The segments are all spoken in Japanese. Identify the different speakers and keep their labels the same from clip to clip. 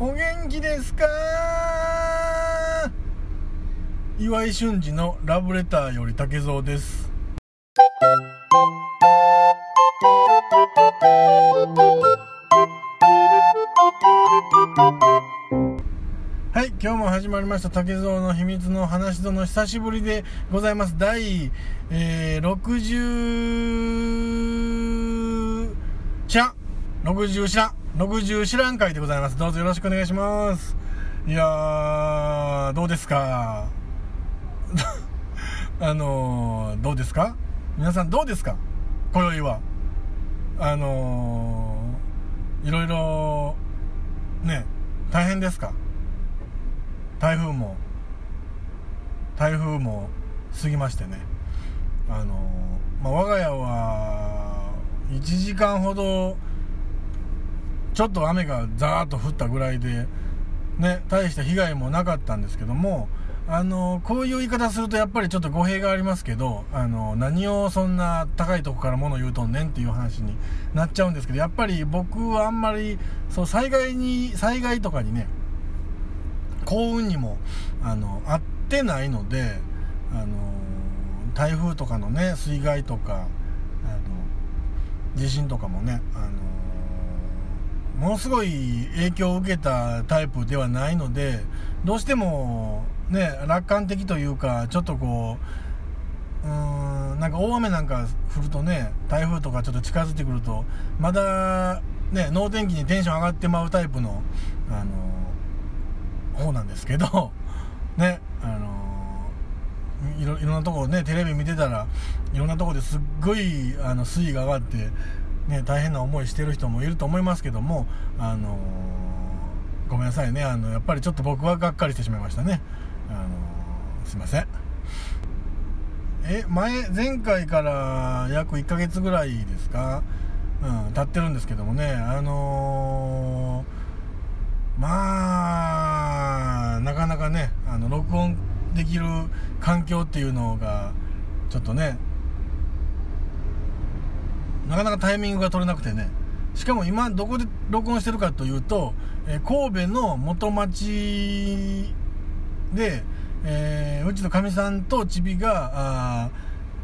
Speaker 1: お元気ですか？岩井俊二のラブレターより竹蔵です。はい今日も始まりました。竹蔵の秘密の話の久しぶりでございます。第、えー、60知らん60知らん60知らん会でございます。どうぞよろしくお願いします。いやーどうですか？あのー、どうですか？皆さんどうですか？今宵は。あのー、いろいろね大変ですか？台風も台風も過ぎましてね。あのー、まあ、我が家は1時間ほどちょっと雨がザーッと降ったぐらいでね大した被害もなかったんですけどもあのこういう言い方するとやっぱりちょっと語弊がありますけどあの何をそんな高いとこから物言うとんねんっていう話になっちゃうんですけどやっぱり僕はあんまりそう災害に災害とかにね幸運にもあの合ってないのであの台風とかのね水害とかあの地震とかもねあのものすごい影響を受けたタイプではないのでどうしてもね楽観的というかちょっとこううーんなんか大雨なんか降るとね台風とかちょっと近づいてくるとまだね能天気にテンション上がってまうタイプのあの方なんですけど、ね、あのいろいろんなとこね、テレビ見てたら、いろんなとこですっごいあの水位が上がって、ね、大変な思いしてる人もいると思いますけども、あのごめんなさいね、あのやっぱりちょっと僕はがっかりしてしまいましたね。あのすいません。え、前、前回から約1ヶ月ぐらいですか、うん、経ってるんですけどもね、あのー、まあ、なかなかね、あの、録音できる環境っていうのが、ちょっとね、なかなかタイミングが取れなくてね、しかも今どこで録音してるかというと、え神戸の元町で、えー、うちのかみさんとちびが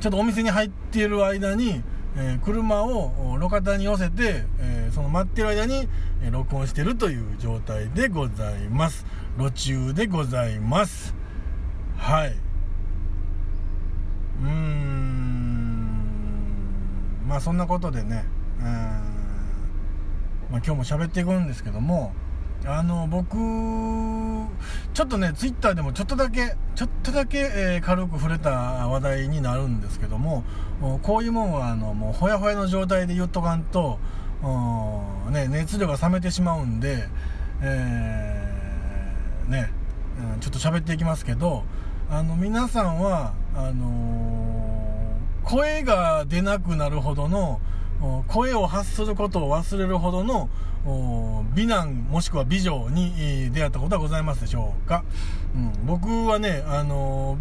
Speaker 1: ちょっとお店に入っている間に、えー、車を路肩に寄せて、えー、その待ってる間に、え、録音してるという状態でございます。路中でございます。はい。うーん。まあそんなことでねうん、まあ、今日も喋っていくんですけどもあの僕ちょっとねツイッターでもちょっとだけちょっとだけ、えー、軽く触れた話題になるんですけどもこういうもんはあのもうほやほやの状態で言っとかんと、ね、熱量が冷めてしまうんで、えー、ね、うん、ちょっと喋っていきますけどあの皆さんはあのー、声が出なくなるほどの声を発することを忘れるほどの美男もしくは美女に出会ったことはございますでしょうか、うん、僕はね、あの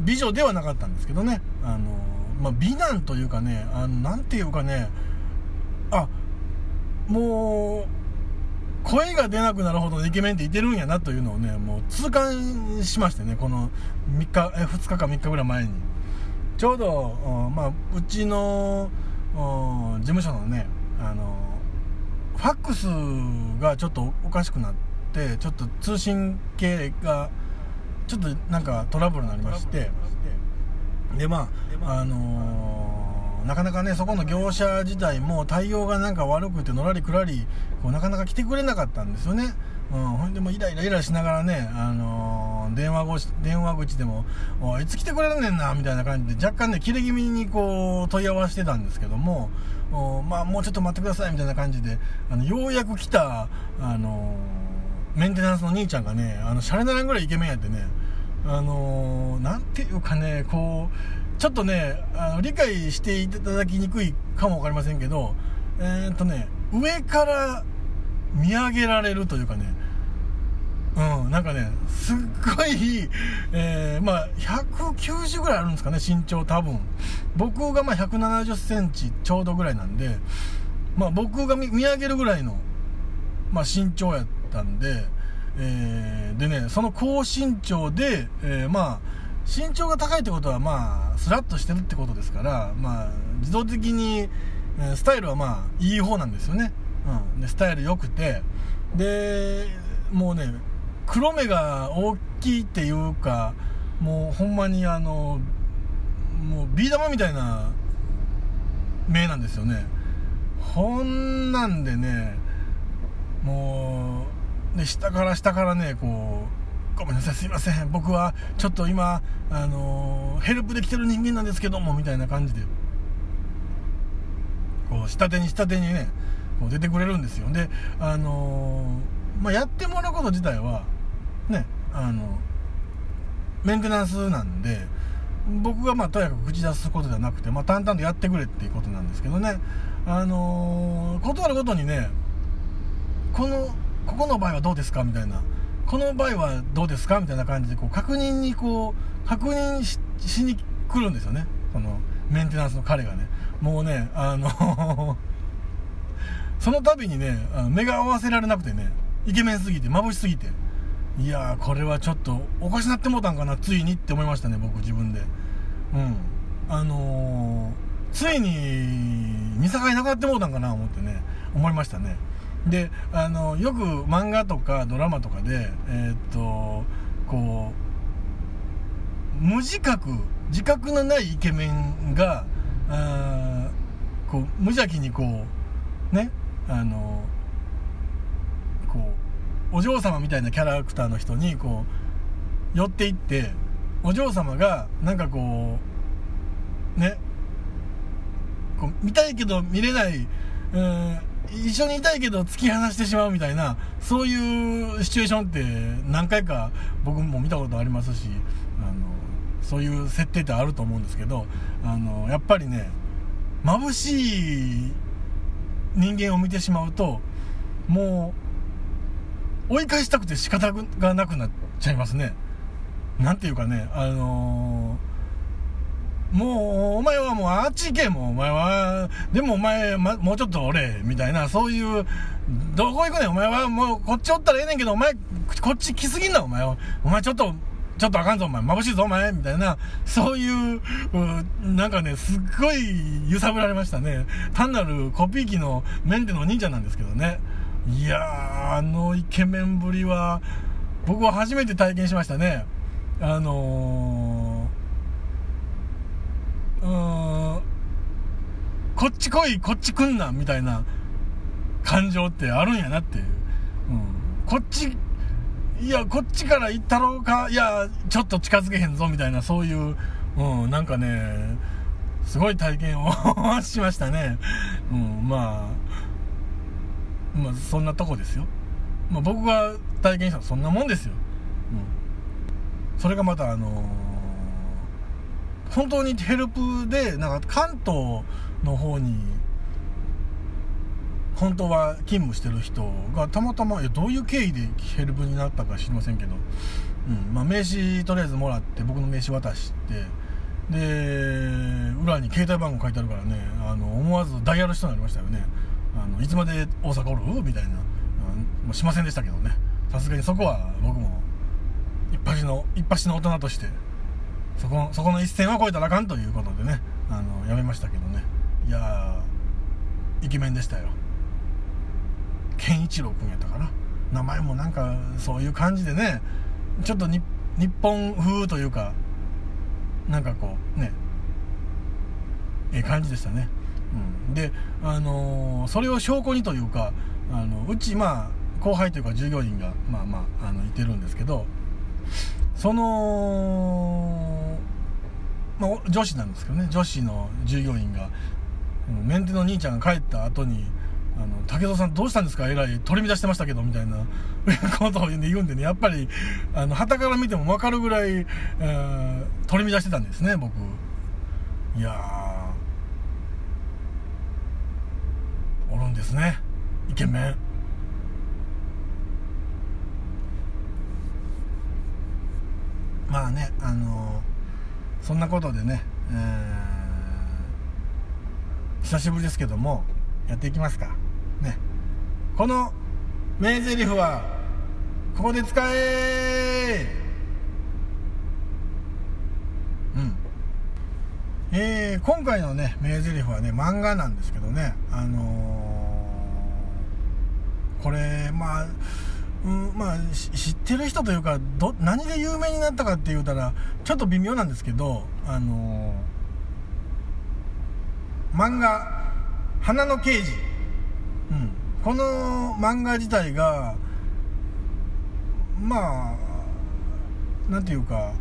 Speaker 1: 美女ではなかったんですけどね、あのまあ、美男というかね、あのなんていうかね、あもう、声が出なくなるほどのイケメンっていてるんやなというのをね、もう痛感しましてね、この3日、え2日か3日ぐらい前に。ちょうど、まあ、うちの事務所のね、あのファックスがちょっとおかしくなってちょっと通信系がちょっとなんかトラブルになりましてでまああのー、なかなかねそこの業者自体も対応がなんか悪くてのらりくらりこうなかなか来てくれなかったんですよねうん、ほんでもイライライラしながらね、あのー、電話越電話口でも、いつ来てくれるねんな、みたいな感じで、若干ね、切れ気味にこう、問い合わせてたんですけども、まあ、もうちょっと待ってください、みたいな感じで、あの、ようやく来た、あのー、メンテナンスの兄ちゃんがね、あの、シャレならんぐらいイケメンやってね、あのー、なんていうかね、こう、ちょっとね、あの理解していただきにくいかもわかりませんけど、えー、っとね、上から見上げられるというかね、うん、なんかね、すっごい、えー、まあ、190ぐらいあるんですかね、身長多分。僕がまあ170センチちょうどぐらいなんで、まあ僕が見上げるぐらいのまあ、身長やったんで、えー、でねその高身長で、えー、まあ身長が高いってことはまあスラッとしてるってことですからまあ自動的にえスタイルはまあいい方なんですよね、うん、でスタイル良くてでもうね黒目が大きいっていうかもうほんまにあのもうビー玉みたいな目なんですよね。ほんなんでねもうで下から下からねこうごめんなさいすいません。僕はちょっと今あのヘルプで来てる人間なんですけどもみたいな感じでこう下手に下手にねこう出てくれるんですよ。であのまあ、やってもらうこと自体はねあのメンテナンスなんで僕がまあとやかく口出すことではなくて、まあ、淡々とやってくれっていうことなんですけどね。あのー、断るごとにねこのここの場合はどうですかみたいな。この場合はどうですかみたいな感じでこう確認にこう確認しに来るんですよね。そのメンテナンスの彼がね。もうねあのその度にね目が合わせられなくてねイケメンすぎて眩しすぎて。いやこれはちょっとおかしなってもうたんかなついにって思いましたね僕自分で。うん。あのー、ついに見境なくなってもうたんかな思ってね思いましたね。であのよく漫画とかドラマとかでえー、っとこう無自覚自覚のないイケメンがあこう無邪気にこうねあのこうお嬢様みたいなキャラクターの人にこう寄っていってお嬢様がなんかこうねこう見たいけど見れないうん一緒にいたいけど突き放してしまうみたいなそういうシチュエーションって何回か僕も見たことありますしあのそういう設定ってあると思うんですけどあのやっぱりね眩しい人間を見てしまうともう追い返したくて仕方がなくなっちゃいますね。なんていうかねあのー、もうお前はもうあっち行けもうお前はでもお前、ま、もうちょっと俺みたいなそういうどこ行くねんお前はもうこっちおったらええねんけどお前こっち来すぎんなお前は。お前ちょっとちょっとあかんぞお前眩しいぞお前みたいなそういうなんかねすっごい揺さぶられましたね。単なるコピー機のメンテの忍者なんですけどね。いやーあのイケメンぶりは僕は初めて体験しましたね。あのー、うーんこっち来いこっち来んなみたいな感情ってあるんやなっていう、うん、こっちいやこっちから行ったろうかいやちょっと近づけへんぞみたいなそういう、うん、なんかねすごい体験を しましたね、うん、まあまあそんなとこですよ、まあ、僕が体験したのはそんなもんですよ、うん、それがまたあのー、本当にヘルプでなんか関東の方に本当は勤務してる人がたまたまどういう経緯でヘルプになったか知りませんけど、うん。まあ、名刺とりあえずもらって僕の名刺渡してで裏に携帯番号書いてあるからねあの思わずダイヤル人になりましたよね。あのいつまで大阪おる？みたいな、うん、もしませんでしたけどね。さすがにそこは僕も一発の一発の大人としてそこそこの一線は越えたらあかんということでね。あのやめましたけどね。いやイケメンでしたよ。健一郎君やったかな。名前もなんかそういう感じでねちょっと日本風というかなんかこうねええ感じでしたね、であのー、それを証拠にというかあのうちまあ後輩というか従業員がまあまああのいてるんですけどその、まあ、女子なんですけどね女子の従業員がメンテの兄ちゃんが帰った後にあの武田さんどうしたんですか？えらい取り乱してましたけどみたいな ことを言うんでねやっぱりあの旗から見ても分かるぐらい、えー、取り乱してたんですね僕。いやおるんですね。イケメン。まあねあのー、そんなことでね、えー、久しぶりですけどもやっていきますか。ね。この名台詞はここで使えうんえー、今回のね名台詞はね漫画なんですけどねあのー、これまあうん、まあ知ってる人というかど何で有名になったかって言うたらちょっと微妙なんですけどあのー、漫画「花の刑事」うん、この漫画自体がまあなんていうか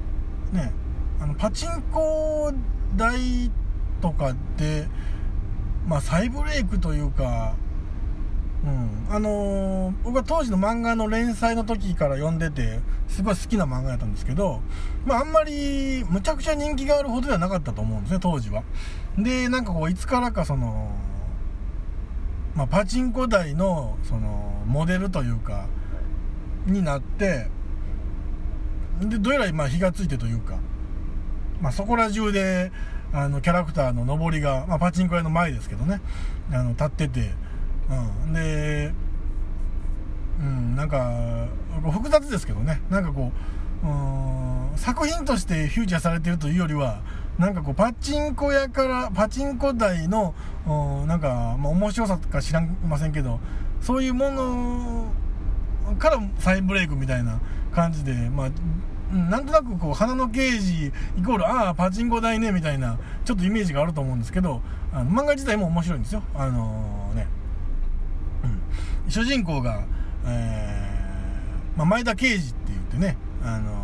Speaker 1: ねあのパチンコ台とかってまあ再ブレイクというかうん。あのー、僕は当時の漫画の連載の時から読んでてすごい好きな漫画やったんですけど、まあ、あんまりむちゃくちゃ人気があるほどではなかったと思うんですね当時は。でなんかこういつからかその、まあ、パチンコ台のそのモデルというかになってでどうやらまあ火がついてというか、まあ、そこら中であのキャラクターの上りが、まあ、パチンコ屋の前ですけどね。あの立ってて。うん、で、うん、なんか複雑ですけどね。なんかこううん作品としてフューチャーされてるというよりはなんかこうパチンコ屋からパチンコ台のなんか、まあ、面白さか知らんませんけどそういうものから再ブレイクみたいな感じで、まあ、なんとなくこう花の刑事イコールああパチンコ台ねみたいなちょっとイメージがあると思うんですけどあの漫画自体も面白いんですよ。あのー、ね。主人公が、えー、まあ、前田慶次って言ってね、あの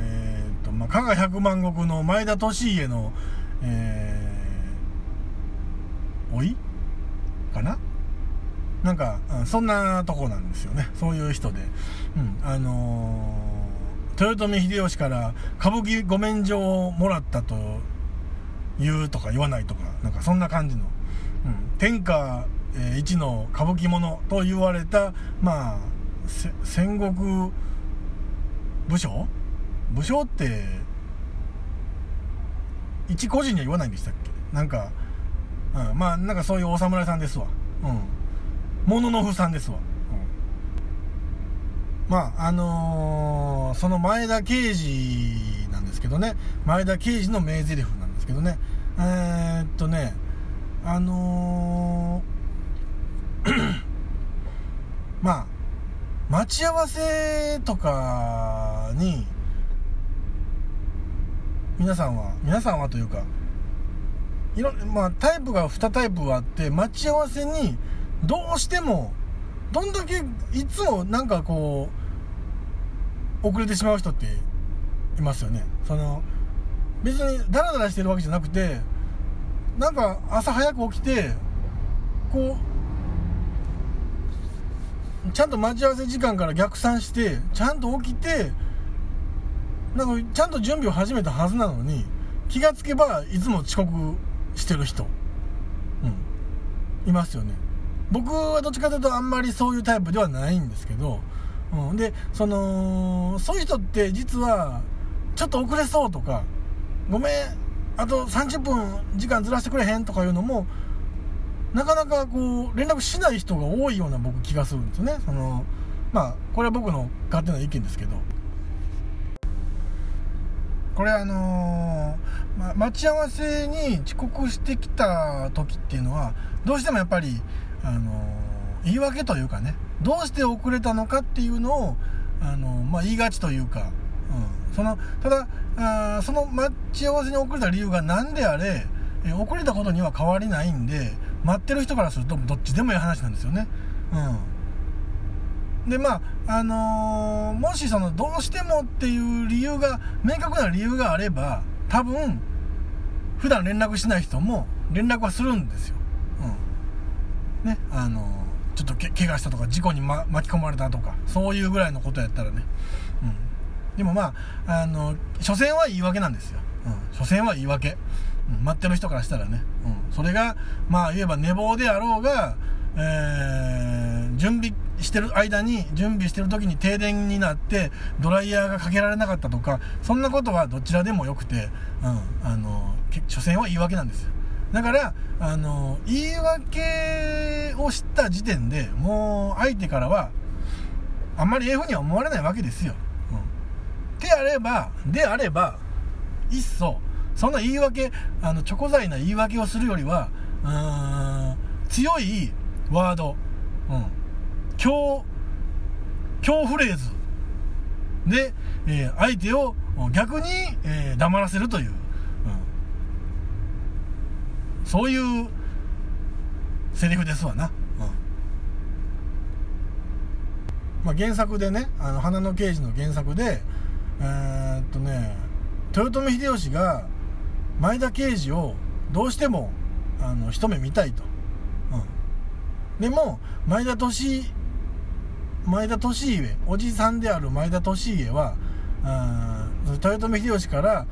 Speaker 1: えー、と、まあ、加賀百万石の前田利家の、えー、おいかな？なんか、そんなとこなんですよね。そういう人で。うん、あのー、豊臣秀吉から歌舞伎御免状をもらったと言うとか言わないとか、なんかそんな感じの。うん、天下えー、一の歌舞伎者と言われた、まあ、戦国武将？武将って一個人には言わないんでしたっけ？なんか、うん、まあなんかそういうお侍さんですわ。うん。もののふさんですわ、まああのー、その前田慶次なんですけどね。前田慶次の名台詞なんですけどね。えー、っとねあのー まあ待ち合わせとかに皆さんは皆さんはというかいろまあタイプが2タイプあって待ち合わせにどうしてもどんだけいつもなんかこう遅れてしまう人っていますよね。その別にダラダラしてるわけじゃなくてなんか朝早く起きてこうちゃんと待ち合わせ時間から逆算してちゃんと起きてなんかちゃんと準備を始めたはずなのに気がつけばいつも遅刻してる人、うん、いますよね。僕はどっちかというとあんまりそういうタイプではないんですけど、うん、でそのそういう人って実はちょっと遅れそうとかごめんあと30分時間ずらしてくれへんとかいうのもなかなかこう連絡しない人が多いような僕気がするんですよね。そのまあこれは僕の勝手な意見ですけど。これあのー、ま、待ち合わせに遅刻してきた時っていうのはどうしてもやっぱり、あのー、言い訳というかねどうして遅れたのかっていうのを、あの、まあ、言いがちというか、うん、そのただあその待ち合わせに遅れた理由が何であれ遅れたことには変わりないんで待ってる人からするとどっちでもいい話なんですよね。うん、でまああのー、もしそのどうしてもっていう理由が明確な理由があれば多分普段連絡しない人も連絡はするんですよ。うん、ねあのー、ちょっとけ怪我したとか事故に、ま、巻き込まれたとかそういうぐらいのことやったらね。うん、でもまああの所詮は言い訳なんですよ。うん、所詮は言い訳。うん。待ってる人からしたらね、うん、それがまあ言えば寝坊であろうが、えー、準備してる間に準備してる時に停電になってドライヤーがかけられなかったとかそんなことはどちらでもよくて、うん、あの所詮は言い訳なんですよ。だからあの言い訳をした時点でもう相手からはあんまりええふうには思われないわけですよ、うん、であればであればいっそそんな言い訳あのチョコ材な言い訳をするよりはうん強いワード、うん、強強フレーズで、えー、相手を逆に、えー、黙らせるという、そういうセリフですわな、うん。まあ、原作でね「あの花の刑事」の原作でえー、っとね豊臣秀吉が前田刑事をどうしてもあの一目見たいと、うん、でも前田利前田利家おじさんである前田利家は豊臣秀吉から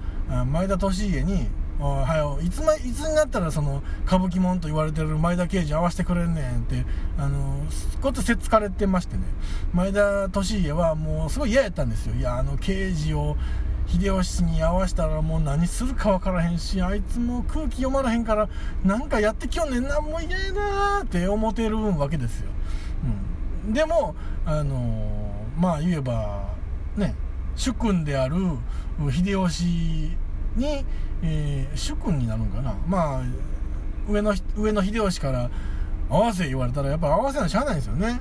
Speaker 1: 前田利家に「はよい。つ,、ま、いつになったらその歌舞伎もんと言われてる前田刑事会わせてくれんねん」ってあのことせっつかれてましてね。前田利家はもうすごい嫌やったんですよ。いやあの刑事を秀吉に会わしたらもう何するか分からへんしあいつも空気読まらへんからなんかやってきよんねんなもう嫌やなって思ってるわけですよ、うん、でもあのまあ言えばね主君である秀吉に、えー、主君になるんかな。まあ上の上の秀吉から合わせ言われたらやっぱ合わせなしゃあないんですよね。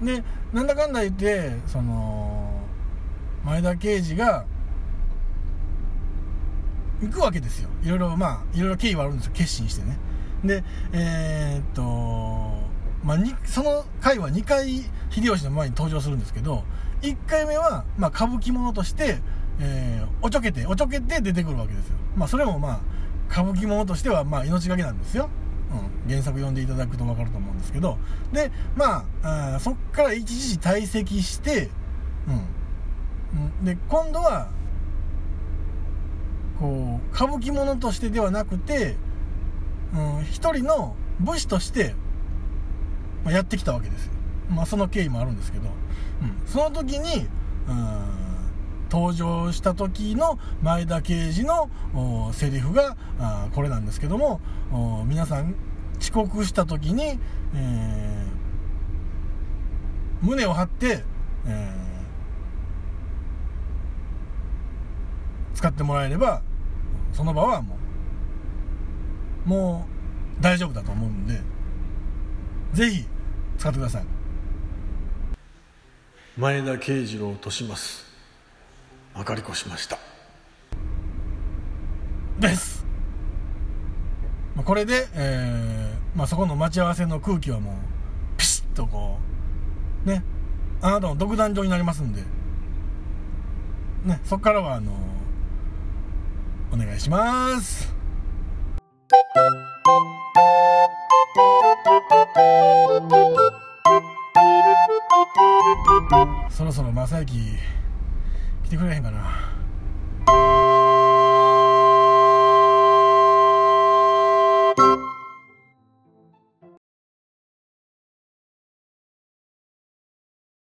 Speaker 1: うん。でなんだかんだ言ってその前田刑事が行くわけですよ。いろいろまあいろいろ経緯はあるんですよ。決心してね。でえー、っとまあ、その回は2回秀吉の前に登場するんですけど1回目は、まあ、歌舞伎者として、えー、おちょけておちょけて出てくるわけですよ、まあ、それもまあ歌舞伎者としてはまあ命がけなんですよ、うん、原作読んでいただくと分かると思うんですけど。でまああそっから一時退席して、うん、で今度はこう歌舞伎者としてではなくて、うん、一人の武士としてま、やってきたわけですよ、まあ、その経緯もあるんですけど、うん、その時にうん登場した時の前田刑事のセリフがあこれなんですけども皆さん遅刻した時に、えー、胸を張って、えー、使ってもらえればその場はもうもう大丈夫だと思うんでぜひ使ってください。前田慶次郎とします。明かり越しました。です。これで、えーまあ、そこの待ち合わせの空気はもうピシッとこうね。あなたの独壇場になりますんで。ね。そこからはあのお願いします。そろそろ正行来てくれへんかな。